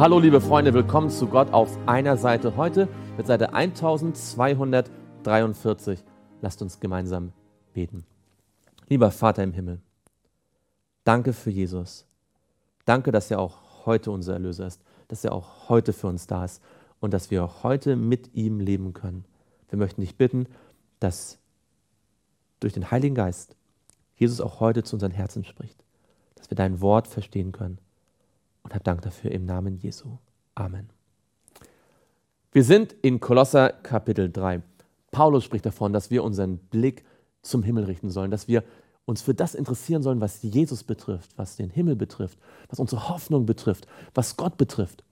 Hallo liebe Freunde, willkommen zu Gott auf einer Seite. Heute mit Seite 1243. Lasst uns gemeinsam beten. Lieber Vater im Himmel, danke für Jesus. Danke, dass er auch heute unser Erlöser ist, dass er auch heute für uns da ist und dass wir auch heute mit ihm leben können. Wir möchten dich bitten, dass durch den Heiligen Geist Jesus auch heute zu unseren Herzen spricht, dass wir dein Wort verstehen können und hab Dank dafür im Namen Jesu. Amen. Wir sind in Kolosser Kapitel 3. Paulus spricht davon, dass wir unseren Blick zum Himmel richten sollen, dass wir uns für das interessieren sollen, was Jesus betrifft, was den Himmel betrifft, was unsere Hoffnung betrifft, was Gott betrifft.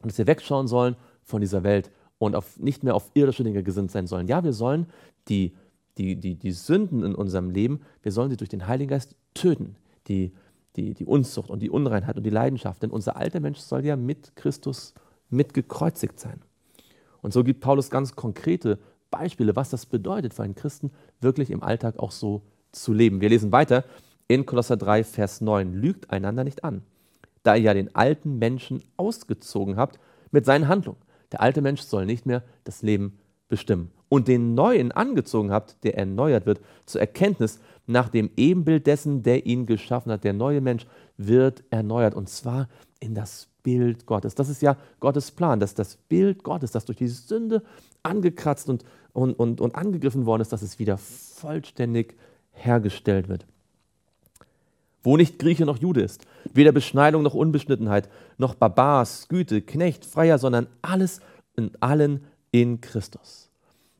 Und dass wir wegschauen sollen von dieser Welt und auf, nicht mehr auf irdische Dinge gesinnt sein sollen. Ja, wir sollen die, die, die, die Sünden in unserem Leben, wir sollen sie durch den Heiligen Geist töten. Die, die, die Unzucht und die Unreinheit und die Leidenschaft. Denn unser alter Mensch soll ja mit Christus mitgekreuzigt sein. Und so gibt Paulus ganz konkrete Beispiele, was das bedeutet für einen Christen, wirklich im Alltag auch so zu leben. Wir lesen weiter in Kolosser 3, Vers 9. Lügt einander nicht an, da ihr ja den alten Menschen ausgezogen habt mit seinen Handlungen. Der alte Mensch soll nicht mehr das Leben bestimmen. Und den neuen angezogen habt, der erneuert wird zur Erkenntnis nach dem Ebenbild dessen, der ihn geschaffen hat. Der neue Mensch wird erneuert und zwar in das Bild Gottes. Das ist ja Gottes Plan, dass das Bild Gottes, das durch die Sünde angekratzt und, und, und, und angegriffen worden ist, dass es wieder vollständig hergestellt wird. Wo nicht Grieche noch Jude ist, weder Beschneidung noch Unbeschnittenheit, noch Barbars, Güte, Knecht, Freier, sondern alles in allen in Christus.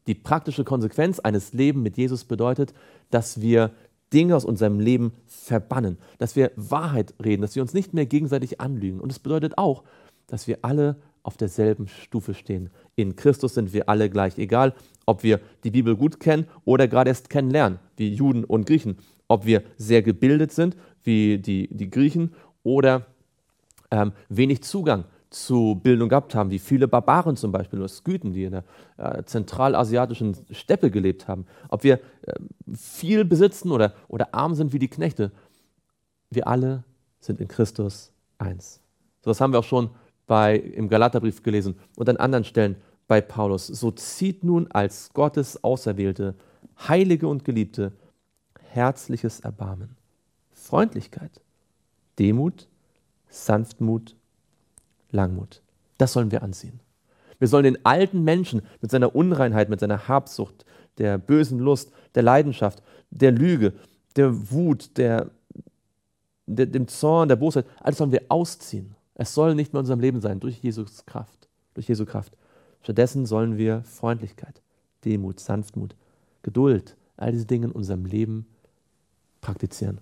Die praktische Konsequenz eines Lebens mit Jesus bedeutet, dass wir Dinge aus unserem Leben verbannen, dass wir Wahrheit reden, dass wir uns nicht mehr gegenseitig anlügen. Und es bedeutet auch, dass wir alle auf derselben Stufe stehen. In Christus sind wir alle gleich, egal ob wir die Bibel gut kennen oder gerade erst kennenlernen, wie Juden und Griechen, ob wir sehr gebildet sind, wie die, die Griechen, oder ähm, wenig Zugang zu Bildung gehabt haben, wie viele Barbaren zum Beispiel oder Skythen, die in der äh, zentralasiatischen Steppe gelebt haben, ob wir äh, viel besitzen oder, oder arm sind wie die Knechte, wir alle sind in Christus eins. So das haben wir auch schon bei, im Galaterbrief gelesen und an anderen Stellen bei Paulus. So zieht nun als Gottes Auserwählte, Heilige und Geliebte herzliches Erbarmen, Freundlichkeit, Demut, Sanftmut Langmut. Das sollen wir anziehen. Wir sollen den alten Menschen mit seiner Unreinheit, mit seiner Habsucht, der bösen Lust, der Leidenschaft, der Lüge, der Wut, der, der, dem Zorn, der Bosheit, alles sollen wir ausziehen. Es soll nicht mehr in unserem Leben sein, durch Jesus Kraft, durch Jesu Kraft. Stattdessen sollen wir Freundlichkeit, Demut, Sanftmut, Geduld, all diese Dinge in unserem Leben praktizieren.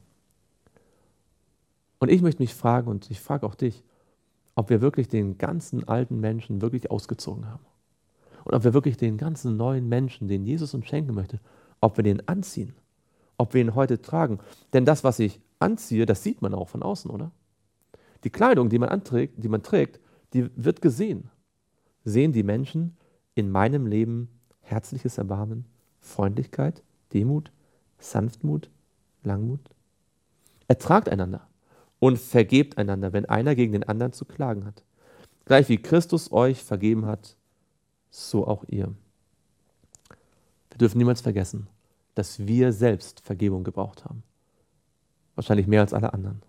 Und ich möchte mich fragen, und ich frage auch dich, ob wir wirklich den ganzen alten Menschen wirklich ausgezogen haben. Und ob wir wirklich den ganzen neuen Menschen, den Jesus uns schenken möchte, ob wir den anziehen, ob wir ihn heute tragen. Denn das, was ich anziehe, das sieht man auch von außen, oder? Die Kleidung, die man, anträgt, die man trägt, die wird gesehen. Sehen die Menschen in meinem Leben herzliches Erbarmen, Freundlichkeit, Demut, Sanftmut, Langmut? Ertragt einander und vergebt einander, wenn einer gegen den anderen zu klagen hat. Gleich wie Christus euch vergeben hat, so auch ihr. Wir dürfen niemals vergessen, dass wir selbst Vergebung gebraucht haben. Wahrscheinlich mehr als alle anderen.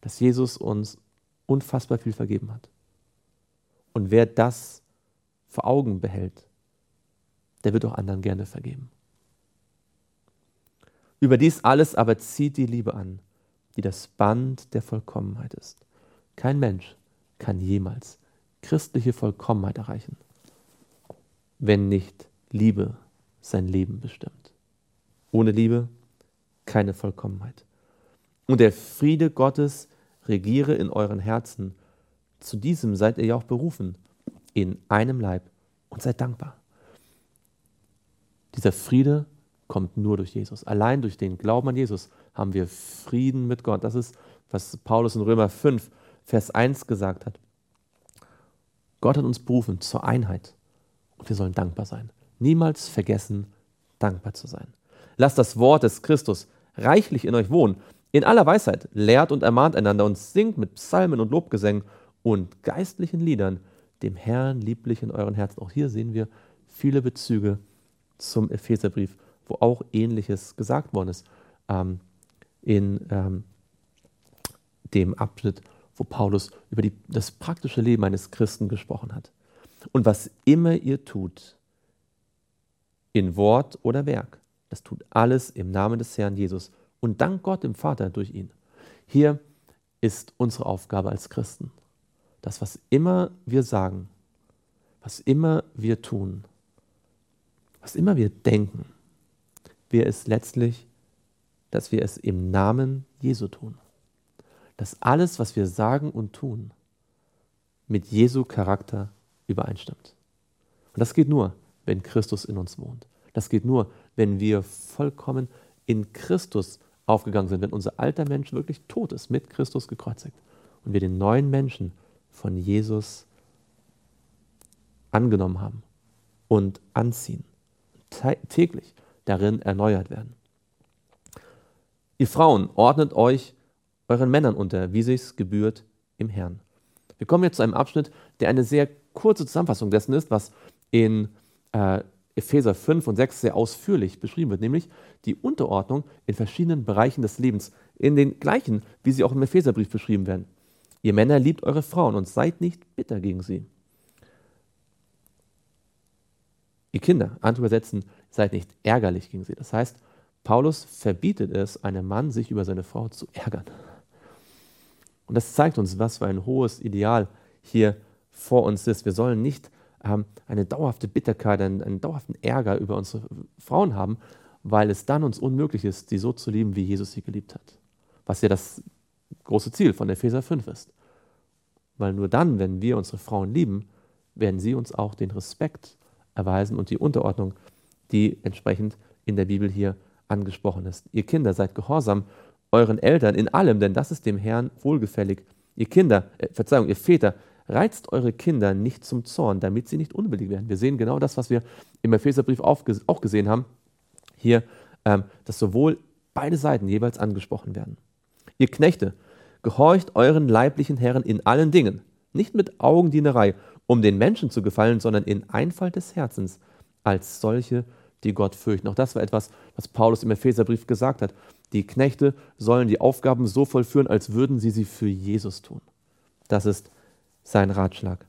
Dass Jesus uns unfassbar viel vergeben hat. Und wer das vor Augen behält, der wird auch anderen gerne vergeben. Über dies alles aber zieht die Liebe an, die das Band der Vollkommenheit ist. Kein Mensch kann jemals christliche Vollkommenheit erreichen, wenn nicht Liebe sein Leben bestimmt. Ohne Liebe keine Vollkommenheit. Und der Friede Gottes regiere in euren Herzen. Zu diesem seid ihr ja auch berufen, in einem Leib und seid dankbar. Dieser Friede kommt nur durch Jesus. Allein durch den Glauben an Jesus haben wir Frieden mit Gott. Das ist, was Paulus in Römer 5, Vers 1 gesagt hat. Gott hat uns berufen zur Einheit und wir sollen dankbar sein. Niemals vergessen, dankbar zu sein. Lasst das Wort des Christus reichlich in euch wohnen. In aller Weisheit lehrt und ermahnt einander und singt mit Psalmen und Lobgesängen und geistlichen Liedern dem Herrn lieblich in euren Herzen. Auch hier sehen wir viele Bezüge zum Epheserbrief, wo auch Ähnliches gesagt worden ist. Ähm, in ähm, dem Abschnitt, wo Paulus über die, das praktische Leben eines Christen gesprochen hat. Und was immer ihr tut, in Wort oder Werk, das tut alles im Namen des Herrn Jesus und dank Gott dem Vater durch ihn. Hier ist unsere Aufgabe als Christen, dass was immer wir sagen, was immer wir tun, was immer wir denken, wir es letztlich, dass wir es im Namen Jesu tun. Dass alles, was wir sagen und tun, mit Jesu Charakter übereinstimmt. Und das geht nur, wenn Christus in uns wohnt. Das geht nur, wenn wir vollkommen in Christus aufgegangen sind, wenn unser alter Mensch wirklich tot ist, mit Christus gekreuzigt und wir den neuen Menschen von Jesus angenommen haben und anziehen, täglich darin erneuert werden. Ihr Frauen, ordnet euch euren Männern unter, wie sich's gebührt im Herrn. Wir kommen jetzt zu einem Abschnitt, der eine sehr kurze Zusammenfassung dessen ist, was in äh, Epheser 5 und 6 sehr ausführlich beschrieben wird, nämlich die Unterordnung in verschiedenen Bereichen des Lebens, in den gleichen, wie sie auch im Epheserbrief beschrieben werden. Ihr Männer liebt eure Frauen und seid nicht bitter gegen sie. Ihr Kinder, andere übersetzen, seid nicht ärgerlich gegen sie. Das heißt, Paulus verbietet es, einem Mann sich über seine Frau zu ärgern. Und das zeigt uns, was für ein hohes Ideal hier vor uns ist. Wir sollen nicht ähm, eine dauerhafte Bitterkeit, einen, einen dauerhaften Ärger über unsere Frauen haben, weil es dann uns unmöglich ist, sie so zu lieben, wie Jesus sie geliebt hat. Was ja das große Ziel von Epheser 5 ist. Weil nur dann, wenn wir unsere Frauen lieben, werden sie uns auch den Respekt erweisen und die Unterordnung, die entsprechend in der Bibel hier angesprochen ist. Ihr Kinder, seid gehorsam euren Eltern in allem, denn das ist dem Herrn wohlgefällig. Ihr Kinder, äh, Verzeihung, ihr Väter, reizt eure Kinder nicht zum Zorn, damit sie nicht unwillig werden. Wir sehen genau das, was wir im Epheserbrief auch gesehen haben. Hier, ähm, dass sowohl beide Seiten jeweils angesprochen werden. Ihr Knechte, gehorcht euren leiblichen Herren in allen Dingen, nicht mit Augendienerei, um den Menschen zu gefallen, sondern in Einfalt des Herzens, als solche, die Gott fürchten. Auch das war etwas, was Paulus im Epheserbrief gesagt hat. Die Knechte sollen die Aufgaben so vollführen, als würden sie sie für Jesus tun. Das ist sein Ratschlag.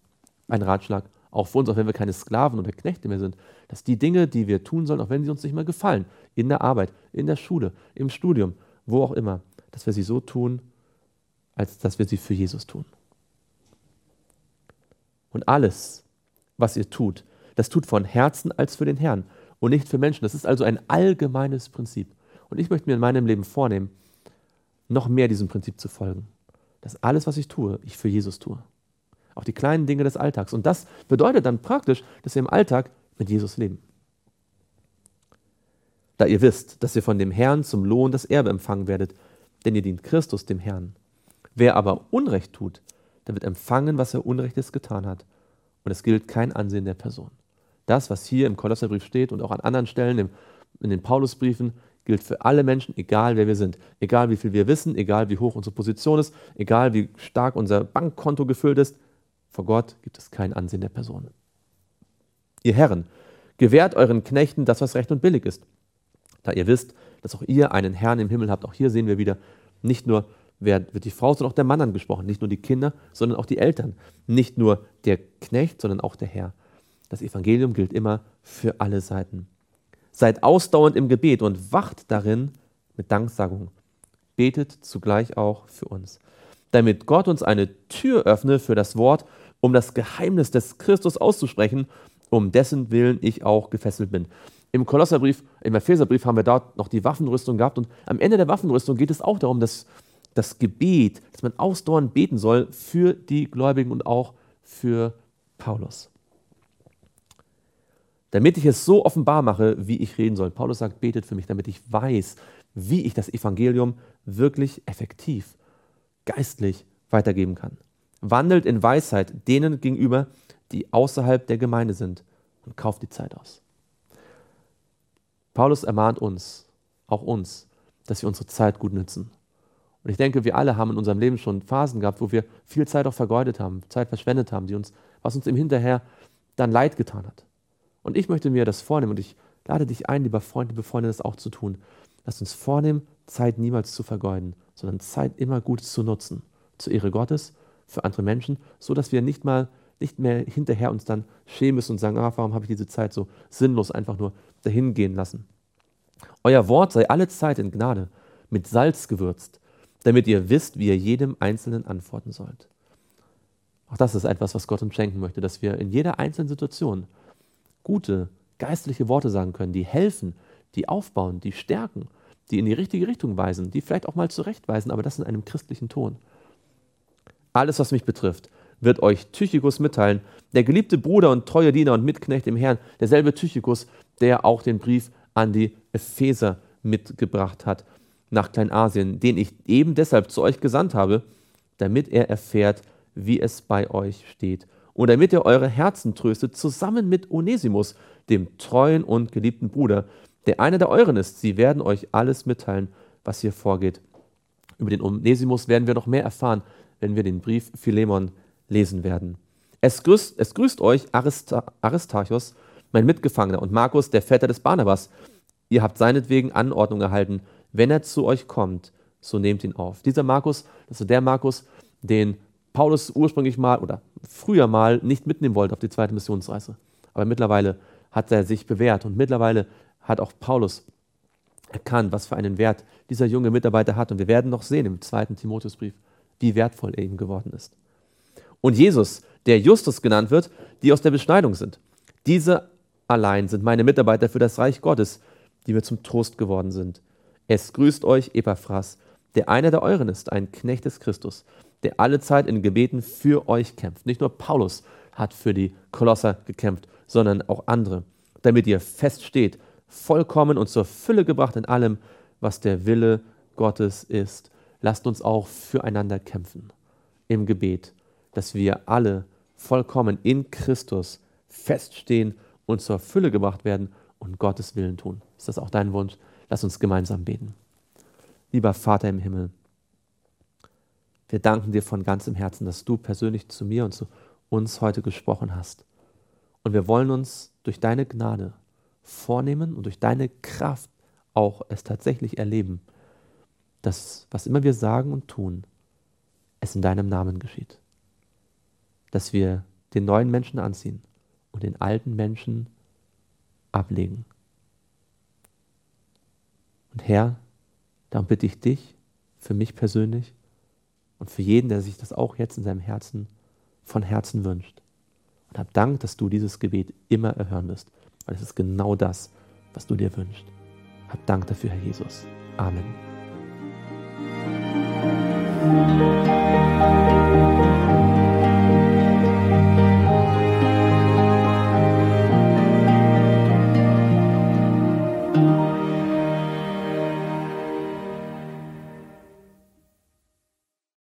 Ein Ratschlag auch für uns, auch wenn wir keine Sklaven oder Knechte mehr sind, dass die Dinge, die wir tun sollen, auch wenn sie uns nicht mehr gefallen, in der Arbeit, in der Schule, im Studium, wo auch immer, dass wir sie so tun, als dass wir sie für Jesus tun. Und alles, was ihr tut, das tut von Herzen als für den Herrn und nicht für Menschen. Das ist also ein allgemeines Prinzip. Und ich möchte mir in meinem Leben vornehmen, noch mehr diesem Prinzip zu folgen. Dass alles, was ich tue, ich für Jesus tue. Auch die kleinen Dinge des Alltags. Und das bedeutet dann praktisch, dass wir im Alltag mit Jesus leben. Da ihr wisst, dass ihr von dem Herrn zum Lohn das Erbe empfangen werdet, denn ihr dient Christus dem Herrn. Wer aber Unrecht tut, der wird empfangen, was er Unrechtes getan hat. Und es gilt kein Ansehen der Person. Das, was hier im Kolosserbrief steht und auch an anderen Stellen in den Paulusbriefen, gilt für alle Menschen, egal wer wir sind. Egal wie viel wir wissen, egal wie hoch unsere Position ist, egal wie stark unser Bankkonto gefüllt ist. Vor Gott gibt es kein Ansehen der Person. Ihr Herren, gewährt euren Knechten das, was recht und billig ist. Da ihr wisst, dass auch ihr einen Herrn im Himmel habt. Auch hier sehen wir wieder, nicht nur wird die Frau, sondern auch der Mann angesprochen. Nicht nur die Kinder, sondern auch die Eltern. Nicht nur der Knecht, sondern auch der Herr. Das Evangelium gilt immer für alle Seiten. Seid ausdauernd im Gebet und wacht darin mit Danksagung. Betet zugleich auch für uns, damit Gott uns eine Tür öffne für das Wort um das Geheimnis des Christus auszusprechen, um dessen Willen ich auch gefesselt bin. Im Kolosserbrief, im Epheserbrief haben wir dort noch die Waffenrüstung gehabt und am Ende der Waffenrüstung geht es auch darum, dass das Gebet, dass man ausdauernd beten soll für die Gläubigen und auch für Paulus. Damit ich es so offenbar mache, wie ich reden soll. Paulus sagt, betet für mich, damit ich weiß, wie ich das Evangelium wirklich effektiv, geistlich weitergeben kann wandelt in Weisheit denen gegenüber, die außerhalb der Gemeinde sind und kauft die Zeit aus. Paulus ermahnt uns, auch uns, dass wir unsere Zeit gut nützen Und ich denke, wir alle haben in unserem Leben schon Phasen gehabt, wo wir viel Zeit auch vergeudet haben, Zeit verschwendet haben, die uns, was uns im Hinterher dann leid getan hat. Und ich möchte mir das vornehmen und ich lade dich ein, lieber Freund, liebe Freunde, das auch zu tun. Lass uns vornehmen, Zeit niemals zu vergeuden, sondern Zeit immer gut zu nutzen. Zur Ehre Gottes, für andere Menschen, so dass wir nicht mal nicht mehr hinterher uns dann schämen müssen und sagen, ah, warum habe ich diese Zeit so sinnlos einfach nur dahin gehen lassen. Euer Wort sei alle Zeit in Gnade, mit Salz gewürzt, damit ihr wisst, wie ihr jedem Einzelnen antworten sollt. Auch das ist etwas, was Gott uns schenken möchte, dass wir in jeder einzelnen Situation gute, geistliche Worte sagen können, die helfen, die aufbauen, die stärken, die in die richtige Richtung weisen, die vielleicht auch mal zurechtweisen, aber das in einem christlichen Ton. Alles, was mich betrifft, wird euch Tychicus mitteilen, der geliebte Bruder und treue Diener und Mitknecht im Herrn, derselbe Tychicus, der auch den Brief an die Epheser mitgebracht hat nach Kleinasien, den ich eben deshalb zu euch gesandt habe, damit er erfährt, wie es bei euch steht und damit ihr eure Herzen tröstet, zusammen mit Onesimus, dem treuen und geliebten Bruder, der einer der euren ist. Sie werden euch alles mitteilen, was hier vorgeht. Über den Onesimus werden wir noch mehr erfahren, wenn wir den Brief Philemon lesen werden. Es grüßt, es grüßt euch Arista, Aristarchus, mein Mitgefangener, und Markus, der Vetter des Barnabas. Ihr habt seinetwegen Anordnung erhalten. Wenn er zu euch kommt, so nehmt ihn auf. Dieser Markus, das ist der Markus, den Paulus ursprünglich mal oder früher mal nicht mitnehmen wollte auf die zweite Missionsreise. Aber mittlerweile hat er sich bewährt und mittlerweile hat auch Paulus erkannt, was für einen Wert dieser junge Mitarbeiter hat. Und wir werden noch sehen im zweiten Timotheusbrief, wie wertvoll er ihm geworden ist. Und Jesus, der Justus genannt wird, die aus der Beschneidung sind. Diese allein sind meine Mitarbeiter für das Reich Gottes, die mir zum Trost geworden sind. Es grüßt euch Epaphras, der einer der euren ist, ein Knecht des Christus, der alle Zeit in Gebeten für euch kämpft. Nicht nur Paulus hat für die Kolosser gekämpft, sondern auch andere, damit ihr feststeht, vollkommen und zur Fülle gebracht in allem, was der Wille Gottes ist. Lasst uns auch füreinander kämpfen im Gebet, dass wir alle vollkommen in Christus feststehen und zur Fülle gebracht werden und Gottes Willen tun. Ist das auch dein Wunsch? Lass uns gemeinsam beten. Lieber Vater im Himmel, wir danken dir von ganzem Herzen, dass du persönlich zu mir und zu uns heute gesprochen hast. Und wir wollen uns durch deine Gnade vornehmen und durch deine Kraft auch es tatsächlich erleben, dass was immer wir sagen und tun, es in deinem Namen geschieht. Dass wir den neuen Menschen anziehen und den alten Menschen ablegen. Und Herr, darum bitte ich dich, für mich persönlich, und für jeden, der sich das auch jetzt in seinem Herzen von Herzen wünscht. Und hab Dank, dass du dieses Gebet immer erhören wirst, weil es ist genau das, was du dir wünschst. Hab Dank dafür, Herr Jesus. Amen.